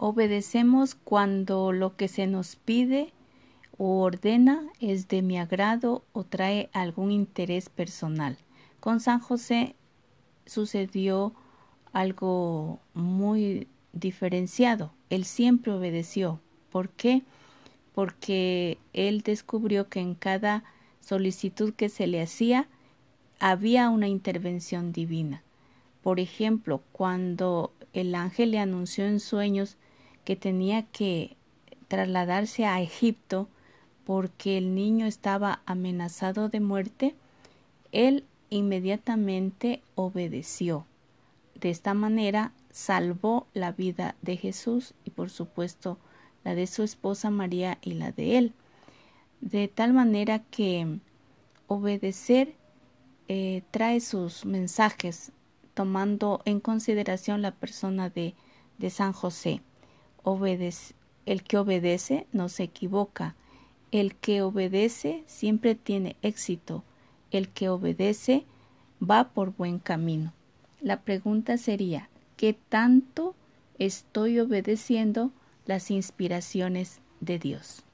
Obedecemos cuando lo que se nos pide o ordena es de mi agrado o trae algún interés personal. Con San José sucedió algo muy diferenciado. Él siempre obedeció. ¿Por qué? Porque él descubrió que en cada solicitud que se le hacía había una intervención divina. Por ejemplo, cuando el ángel le anunció en sueños que tenía que trasladarse a Egipto porque el niño estaba amenazado de muerte, él inmediatamente obedeció. De esta manera salvó la vida de Jesús y por supuesto la de su esposa María y la de él. De tal manera que obedecer eh, trae sus mensajes tomando en consideración la persona de, de San José el que obedece no se equivoca. El que obedece siempre tiene éxito. El que obedece va por buen camino. La pregunta sería, ¿qué tanto estoy obedeciendo las inspiraciones de Dios?